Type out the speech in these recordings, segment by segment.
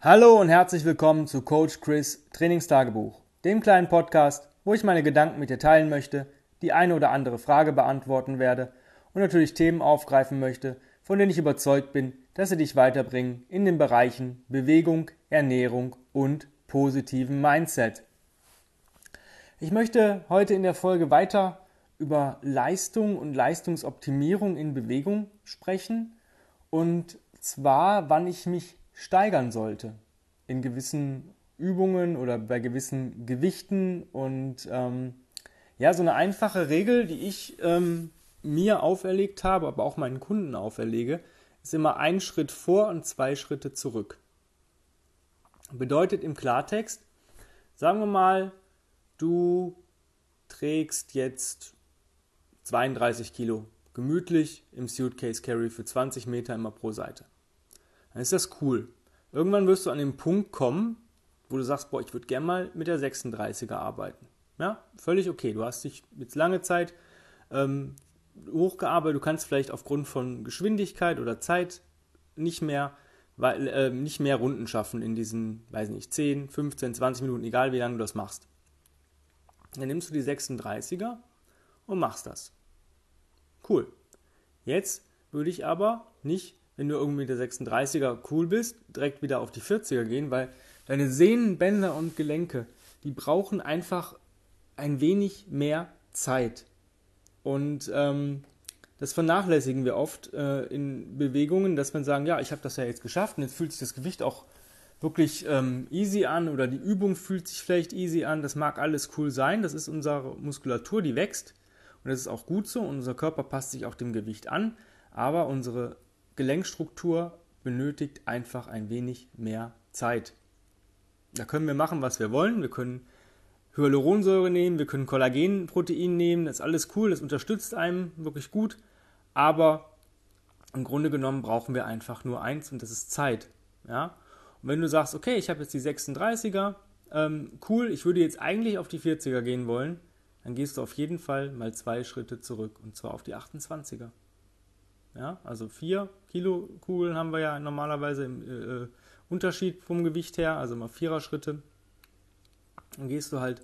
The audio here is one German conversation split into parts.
Hallo und herzlich willkommen zu Coach Chris Trainingstagebuch, dem kleinen Podcast, wo ich meine Gedanken mit dir teilen möchte, die eine oder andere Frage beantworten werde und natürlich Themen aufgreifen möchte, von denen ich überzeugt bin, dass sie dich weiterbringen in den Bereichen Bewegung, Ernährung und positiven Mindset. Ich möchte heute in der Folge weiter über Leistung und Leistungsoptimierung in Bewegung sprechen und zwar, wann ich mich steigern sollte in gewissen Übungen oder bei gewissen Gewichten und ähm, ja, so eine einfache Regel, die ich ähm, mir auferlegt habe, aber auch meinen Kunden auferlege, ist immer ein Schritt vor und zwei Schritte zurück. Bedeutet im Klartext, sagen wir mal, du trägst jetzt 32 Kilo gemütlich im Suitcase Carry für 20 Meter immer pro Seite. Dann ist das cool. Irgendwann wirst du an den Punkt kommen, wo du sagst, boah, ich würde gerne mal mit der 36er arbeiten. Ja, völlig okay. Du hast dich jetzt lange Zeit ähm, hochgearbeitet. Du kannst vielleicht aufgrund von Geschwindigkeit oder Zeit nicht mehr, weil, äh, nicht mehr Runden schaffen in diesen, weiß nicht, 10, 15, 20 Minuten, egal wie lange du das machst. Dann nimmst du die 36er und machst das. Cool. Jetzt würde ich aber nicht, wenn du irgendwie der 36er cool bist, direkt wieder auf die 40er gehen, weil deine Sehnen, Bänder und Gelenke, die brauchen einfach ein wenig mehr Zeit. Und ähm, das vernachlässigen wir oft äh, in Bewegungen, dass man sagen, ja, ich habe das ja jetzt geschafft und jetzt fühlt sich das Gewicht auch wirklich ähm, easy an oder die Übung fühlt sich vielleicht easy an. Das mag alles cool sein. Das ist unsere Muskulatur, die wächst. Und das ist auch gut so. unser Körper passt sich auch dem Gewicht an. Aber unsere Gelenkstruktur benötigt einfach ein wenig mehr Zeit. Da können wir machen, was wir wollen. Wir können Hyaluronsäure nehmen, wir können Kollagenprotein nehmen. Das ist alles cool. Das unterstützt einem wirklich gut. Aber im Grunde genommen brauchen wir einfach nur eins und das ist Zeit. Ja? Und wenn du sagst, okay, ich habe jetzt die 36er, ähm, cool, ich würde jetzt eigentlich auf die 40er gehen wollen, dann gehst du auf jeden Fall mal zwei Schritte zurück und zwar auf die 28er. Ja, also 4 Kilo Kugeln haben wir ja normalerweise im äh, äh, Unterschied vom Gewicht her, also mal Vierer Schritte. Dann gehst du halt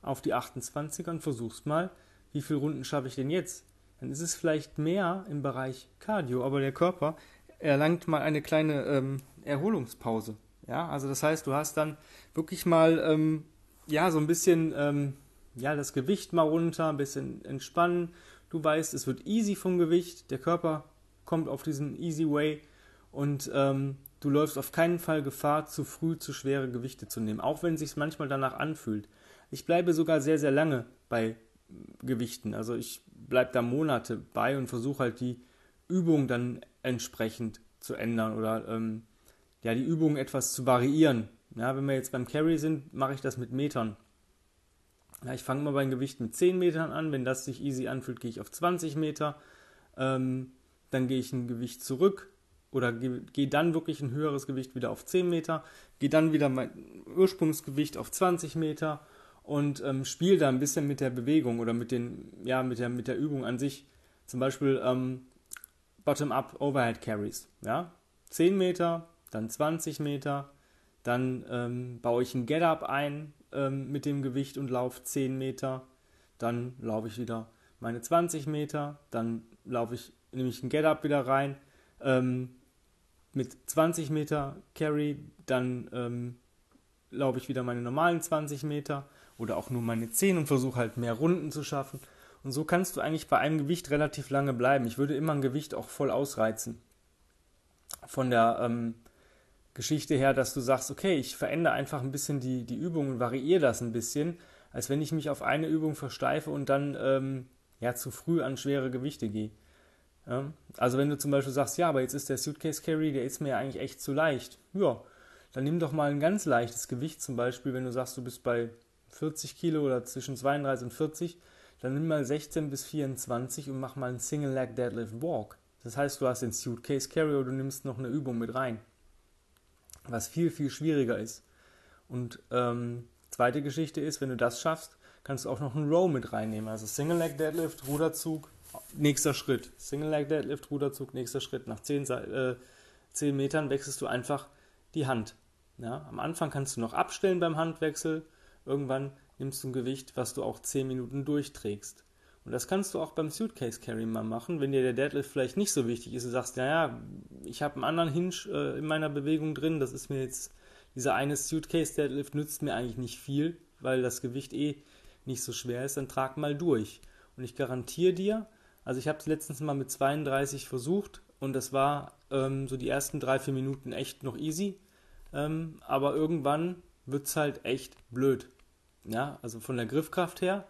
auf die 28er und versuchst mal, wie viele Runden schaffe ich denn jetzt? Dann ist es vielleicht mehr im Bereich Cardio, aber der Körper erlangt mal eine kleine ähm, Erholungspause. Ja, also das heißt, du hast dann wirklich mal ähm, ja so ein bisschen ähm, ja das Gewicht mal runter, ein bisschen entspannen. Du weißt, es wird easy vom Gewicht, der Körper kommt auf diesen easy way und ähm, du läufst auf keinen Fall Gefahr, zu früh zu schwere Gewichte zu nehmen, auch wenn es sich manchmal danach anfühlt. Ich bleibe sogar sehr sehr lange bei Gewichten, also ich bleibe da Monate bei und versuche halt die Übung dann entsprechend zu ändern oder ähm, ja, die Übungen etwas zu variieren. Ja, wenn wir jetzt beim Carry sind, mache ich das mit Metern. Ja, ich fange mal beim Gewicht mit 10 Metern an. Wenn das sich easy anfühlt, gehe ich auf 20 Meter. Ähm, dann gehe ich ein Gewicht zurück oder gehe, dann wirklich ein höheres Gewicht wieder auf 10 Meter. Gehe dann wieder mein Ursprungsgewicht auf 20 Meter und ähm, spiele da ein bisschen mit der Bewegung oder mit, den, ja, mit, der, mit der Übung an sich. Zum Beispiel ähm, Bottom-up Overhead Carries. Ja? 10 Meter, dann 20 Meter, dann ähm, baue ich ein Get-Up ein ähm, mit dem Gewicht und laufe 10 Meter, dann laufe ich wieder meine 20 Meter, dann laufe ich, nehme ich ein Get-Up wieder rein ähm, mit 20 Meter Carry, dann ähm, laufe ich wieder meine normalen 20 Meter oder auch nur meine 10 und versuche halt mehr Runden zu schaffen. Und so kannst du eigentlich bei einem Gewicht relativ lange bleiben. Ich würde immer ein Gewicht auch voll ausreizen. Von der ähm, Geschichte her, dass du sagst, okay, ich verändere einfach ein bisschen die, die Übung und variiere das ein bisschen, als wenn ich mich auf eine Übung versteife und dann ähm, ja zu früh an schwere Gewichte gehe. Ja? Also wenn du zum Beispiel sagst, ja, aber jetzt ist der Suitcase Carry, der ist mir eigentlich echt zu leicht. Ja, dann nimm doch mal ein ganz leichtes Gewicht, zum Beispiel, wenn du sagst, du bist bei 40 Kilo oder zwischen 32 und 40, dann nimm mal 16 bis 24 und mach mal einen Single Leg Deadlift Walk. Das heißt, du hast den Suitcase Carry oder du nimmst noch eine Übung mit rein was viel, viel schwieriger ist. Und ähm, zweite Geschichte ist, wenn du das schaffst, kannst du auch noch einen Row mit reinnehmen. Also Single Leg Deadlift, Ruderzug, nächster Schritt. Single Leg Deadlift, Ruderzug, nächster Schritt. Nach 10, äh, 10 Metern wechselst du einfach die Hand. Ja, am Anfang kannst du noch abstellen beim Handwechsel. Irgendwann nimmst du ein Gewicht, was du auch 10 Minuten durchträgst. Und das kannst du auch beim Suitcase Carry mal machen, wenn dir der Deadlift vielleicht nicht so wichtig ist. Du sagst, naja, ich habe einen anderen Hinge äh, in meiner Bewegung drin, das ist mir jetzt, dieser eine Suitcase Deadlift nützt mir eigentlich nicht viel, weil das Gewicht eh nicht so schwer ist, dann trag mal durch. Und ich garantiere dir, also ich habe es letztens mal mit 32 versucht und das war ähm, so die ersten drei, vier Minuten echt noch easy. Ähm, aber irgendwann wird es halt echt blöd. Ja, also von der Griffkraft her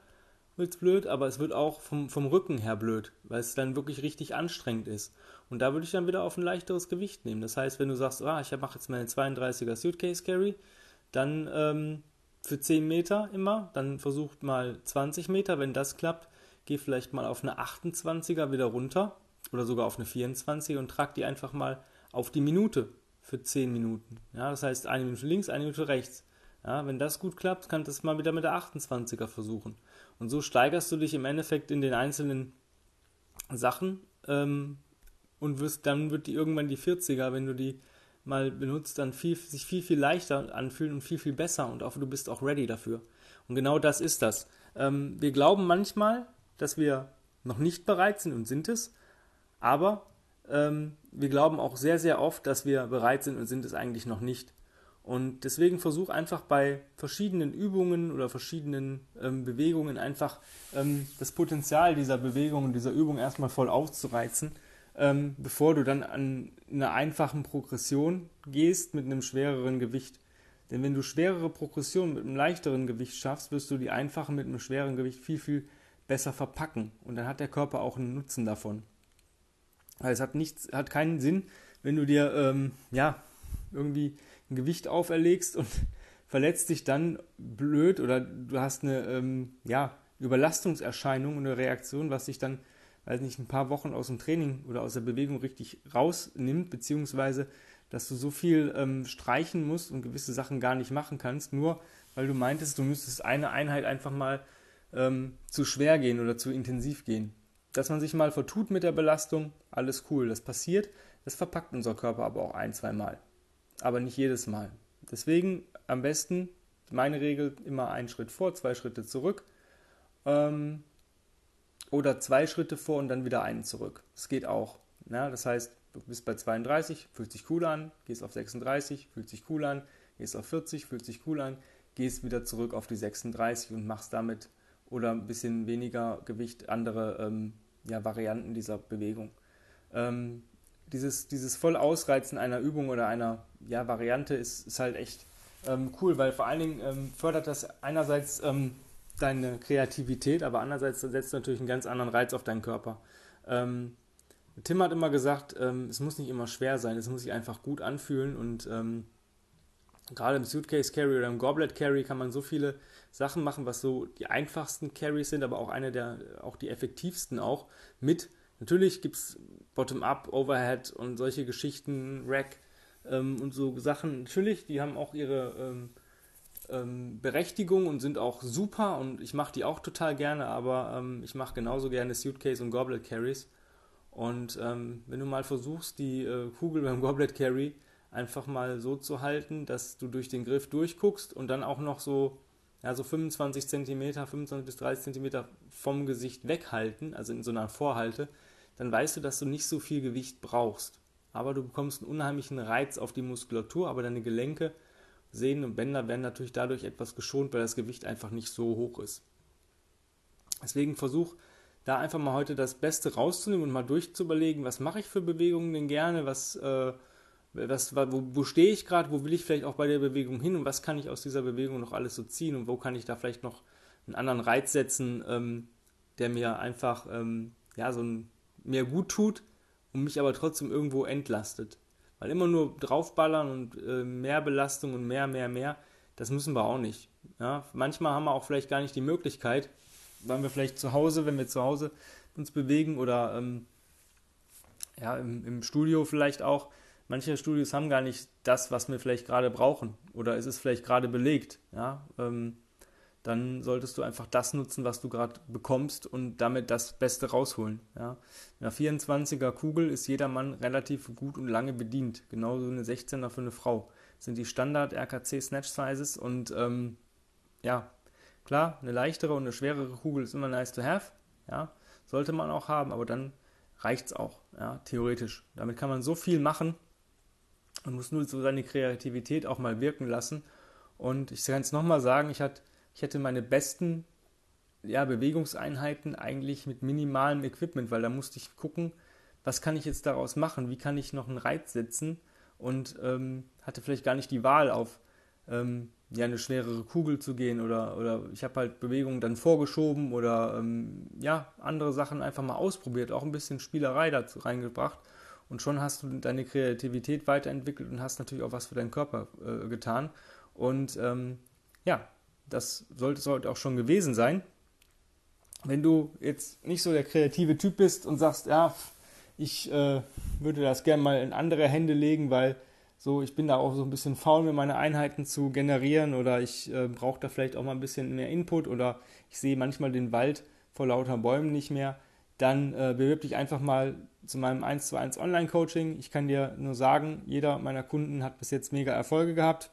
wird es blöd, aber es wird auch vom, vom Rücken her blöd, weil es dann wirklich richtig anstrengend ist. Und da würde ich dann wieder auf ein leichteres Gewicht nehmen. Das heißt, wenn du sagst, ah, ich mache jetzt meine 32er Suitcase Carry, dann ähm, für 10 Meter immer, dann versucht mal 20 Meter, wenn das klappt, geh vielleicht mal auf eine 28er wieder runter oder sogar auf eine 24 und trag die einfach mal auf die Minute für 10 Minuten. Ja, das heißt eine Minute links, eine Minute rechts. Ja, wenn das gut klappt, kannst du es mal wieder mit der 28er versuchen. Und so steigerst du dich im Endeffekt in den einzelnen Sachen ähm, und wirst, dann wird die irgendwann die 40er, wenn du die mal benutzt, dann viel, sich viel, viel leichter anfühlen und viel, viel besser und auch du bist auch ready dafür. Und genau das ist das. Ähm, wir glauben manchmal, dass wir noch nicht bereit sind und sind es, aber ähm, wir glauben auch sehr, sehr oft, dass wir bereit sind und sind es eigentlich noch nicht. Und deswegen versuch einfach bei verschiedenen Übungen oder verschiedenen ähm, Bewegungen einfach ähm, das Potenzial dieser Bewegung und dieser Übung erstmal voll aufzureizen, ähm, bevor du dann an einer einfachen Progression gehst mit einem schwereren Gewicht. Denn wenn du schwerere Progressionen mit einem leichteren Gewicht schaffst, wirst du die einfachen mit einem schweren Gewicht viel, viel besser verpacken. Und dann hat der Körper auch einen Nutzen davon. Weil es hat nichts, hat keinen Sinn, wenn du dir ähm, ja irgendwie ein Gewicht auferlegst und verletzt dich dann blöd oder du hast eine ähm, ja, Überlastungserscheinung und eine Reaktion, was dich dann, weiß nicht, ein paar Wochen aus dem Training oder aus der Bewegung richtig rausnimmt, beziehungsweise dass du so viel ähm, streichen musst und gewisse Sachen gar nicht machen kannst, nur weil du meintest, du müsstest eine Einheit einfach mal ähm, zu schwer gehen oder zu intensiv gehen. Dass man sich mal vertut mit der Belastung, alles cool, das passiert, das verpackt unser Körper aber auch ein, zwei Mal. Aber nicht jedes Mal. Deswegen am besten, meine Regel, immer einen Schritt vor, zwei Schritte zurück. Ähm, oder zwei Schritte vor und dann wieder einen zurück. Das geht auch. Ja, das heißt, du bist bei 32, fühlt sich cool an, gehst auf 36, fühlt sich cool an, gehst auf 40, fühlt sich cool an, gehst wieder zurück auf die 36 und machst damit oder ein bisschen weniger Gewicht andere ähm, ja, Varianten dieser Bewegung. Ähm, dieses, dieses voll einer Übung oder einer ja, Variante ist, ist halt echt ähm, cool, weil vor allen Dingen ähm, fördert das einerseits ähm, deine Kreativität, aber andererseits setzt natürlich einen ganz anderen Reiz auf deinen Körper. Ähm, Tim hat immer gesagt, es muss nicht immer schwer sein, es muss sich einfach gut anfühlen und gerade im Suitcase Carry oder im Goblet Carry kann man so viele Sachen machen, was so die einfachsten Carries sind, aber auch eine der, auch die effektivsten auch mit. Natürlich gibt es Bottom-up, Overhead und solche Geschichten, Rack ähm, und so Sachen. Natürlich, die haben auch ihre ähm, ähm, Berechtigung und sind auch super und ich mache die auch total gerne, aber ähm, ich mache genauso gerne Suitcase und Goblet Carries. Und ähm, wenn du mal versuchst, die äh, Kugel beim Goblet Carry einfach mal so zu halten, dass du durch den Griff durchguckst und dann auch noch so, ja, so 25 cm, 25 bis 30 cm vom Gesicht weghalten, also in so einer Vorhalte, dann weißt du, dass du nicht so viel Gewicht brauchst. Aber du bekommst einen unheimlichen Reiz auf die Muskulatur, aber deine Gelenke, Sehnen und Bänder werden natürlich dadurch etwas geschont, weil das Gewicht einfach nicht so hoch ist. Deswegen versuch da einfach mal heute das Beste rauszunehmen und mal durchzuüberlegen, was mache ich für Bewegungen denn gerne, was äh, was, wo, wo stehe ich gerade, wo will ich vielleicht auch bei der Bewegung hin und was kann ich aus dieser Bewegung noch alles so ziehen und wo kann ich da vielleicht noch einen anderen Reiz setzen, ähm, der mir einfach ähm, ja, so ein, mehr gut tut und mich aber trotzdem irgendwo entlastet. Weil immer nur draufballern und äh, mehr Belastung und mehr, mehr, mehr, das müssen wir auch nicht. Ja? Manchmal haben wir auch vielleicht gar nicht die Möglichkeit, weil wir vielleicht zu Hause, wenn wir zu Hause uns bewegen oder ähm, ja, im, im Studio vielleicht auch, manche Studios haben gar nicht das, was wir vielleicht gerade brauchen oder es ist vielleicht gerade belegt, ja, ähm, dann solltest du einfach das nutzen, was du gerade bekommst und damit das Beste rausholen. Ja. Mit einer 24er Kugel ist jeder Mann relativ gut und lange bedient, genauso eine 16er für eine Frau. sind die Standard RKC Snatch Sizes und ähm, ja, klar, eine leichtere und eine schwerere Kugel ist immer nice to have, ja, sollte man auch haben, aber dann reicht es auch, ja, theoretisch. Damit kann man so viel machen und muss nur so seine Kreativität auch mal wirken lassen. Und ich kann es nochmal sagen, ich hätte meine besten ja, Bewegungseinheiten eigentlich mit minimalem Equipment, weil da musste ich gucken, was kann ich jetzt daraus machen, wie kann ich noch einen Reiz setzen? Und ähm, hatte vielleicht gar nicht die Wahl auf ähm, ja, eine schwerere Kugel zu gehen oder, oder ich habe halt Bewegungen dann vorgeschoben oder ähm, ja, andere Sachen einfach mal ausprobiert, auch ein bisschen Spielerei dazu reingebracht und schon hast du deine Kreativität weiterentwickelt und hast natürlich auch was für deinen Körper äh, getan und ähm, ja, das sollte, sollte auch schon gewesen sein. Wenn du jetzt nicht so der kreative Typ bist und sagst, ja, ich äh, würde das gerne mal in andere Hände legen, weil so, ich bin da auch so ein bisschen faul, mir meine Einheiten zu generieren oder ich äh, brauche da vielleicht auch mal ein bisschen mehr Input oder ich sehe manchmal den Wald vor lauter Bäumen nicht mehr, dann äh, bewirb dich einfach mal zu meinem 1 zu 1 Online-Coaching. Ich kann dir nur sagen, jeder meiner Kunden hat bis jetzt mega Erfolge gehabt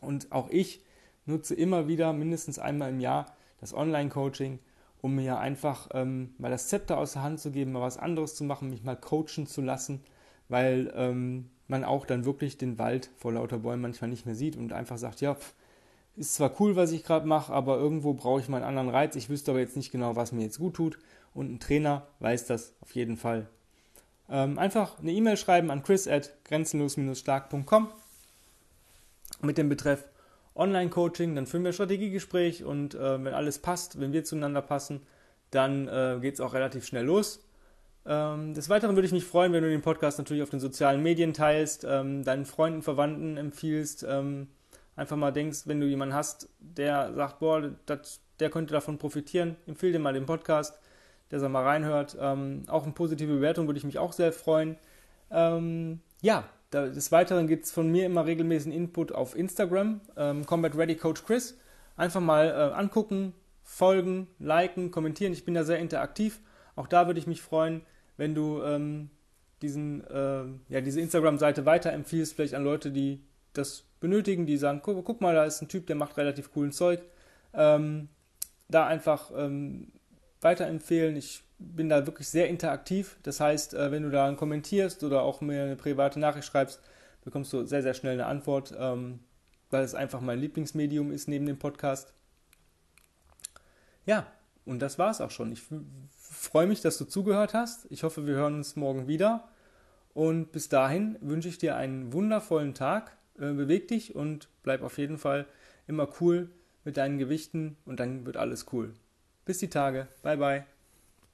und auch ich nutze immer wieder mindestens einmal im Jahr das Online-Coaching, um mir einfach ähm, mal das Zepter aus der Hand zu geben, mal was anderes zu machen, mich mal coachen zu lassen, weil ähm, man auch dann wirklich den Wald vor lauter Bäumen manchmal nicht mehr sieht und einfach sagt, ja, pff, ist zwar cool, was ich gerade mache, aber irgendwo brauche ich mal einen anderen Reiz. Ich wüsste aber jetzt nicht genau, was mir jetzt gut tut. Und ein Trainer weiß das auf jeden Fall. Ähm, einfach eine E-Mail schreiben an chris at grenzenlos-stark.com mit dem Betreff Online-Coaching, dann führen wir ein Strategiegespräch und äh, wenn alles passt, wenn wir zueinander passen, dann äh, geht es auch relativ schnell los. Ähm, des Weiteren würde ich mich freuen, wenn du den Podcast natürlich auf den sozialen Medien teilst, ähm, deinen Freunden, Verwandten empfiehlst, ähm, einfach mal denkst, wenn du jemanden hast, der sagt, boah, das, der könnte davon profitieren, empfehle dir mal den Podcast, der soll mal reinhört. Ähm, auch eine positive Bewertung würde ich mich auch sehr freuen. Ähm, ja, des Weiteren gibt es von mir immer regelmäßigen Input auf Instagram, ähm, Combat Ready Coach Chris. Einfach mal äh, angucken, folgen, liken, kommentieren. Ich bin da sehr interaktiv. Auch da würde ich mich freuen, wenn du ähm, diesen, äh, ja, diese Instagram-Seite weiterempfiehlst, vielleicht an Leute, die das benötigen, die sagen, guck, guck, mal, da ist ein Typ, der macht relativ coolen Zeug. Ähm, da einfach ähm, weiterempfehlen. Ich bin da wirklich sehr interaktiv. Das heißt, äh, wenn du da kommentierst oder auch mir eine private Nachricht schreibst, bekommst du sehr, sehr schnell eine Antwort, ähm, weil es einfach mein Lieblingsmedium ist neben dem Podcast. Ja, und das war es auch schon. Ich freue mich, dass du zugehört hast. Ich hoffe, wir hören uns morgen wieder. Und bis dahin wünsche ich dir einen wundervollen Tag. Äh, beweg dich und bleib auf jeden Fall immer cool mit deinen Gewichten und dann wird alles cool. Bis die Tage. Bye bye.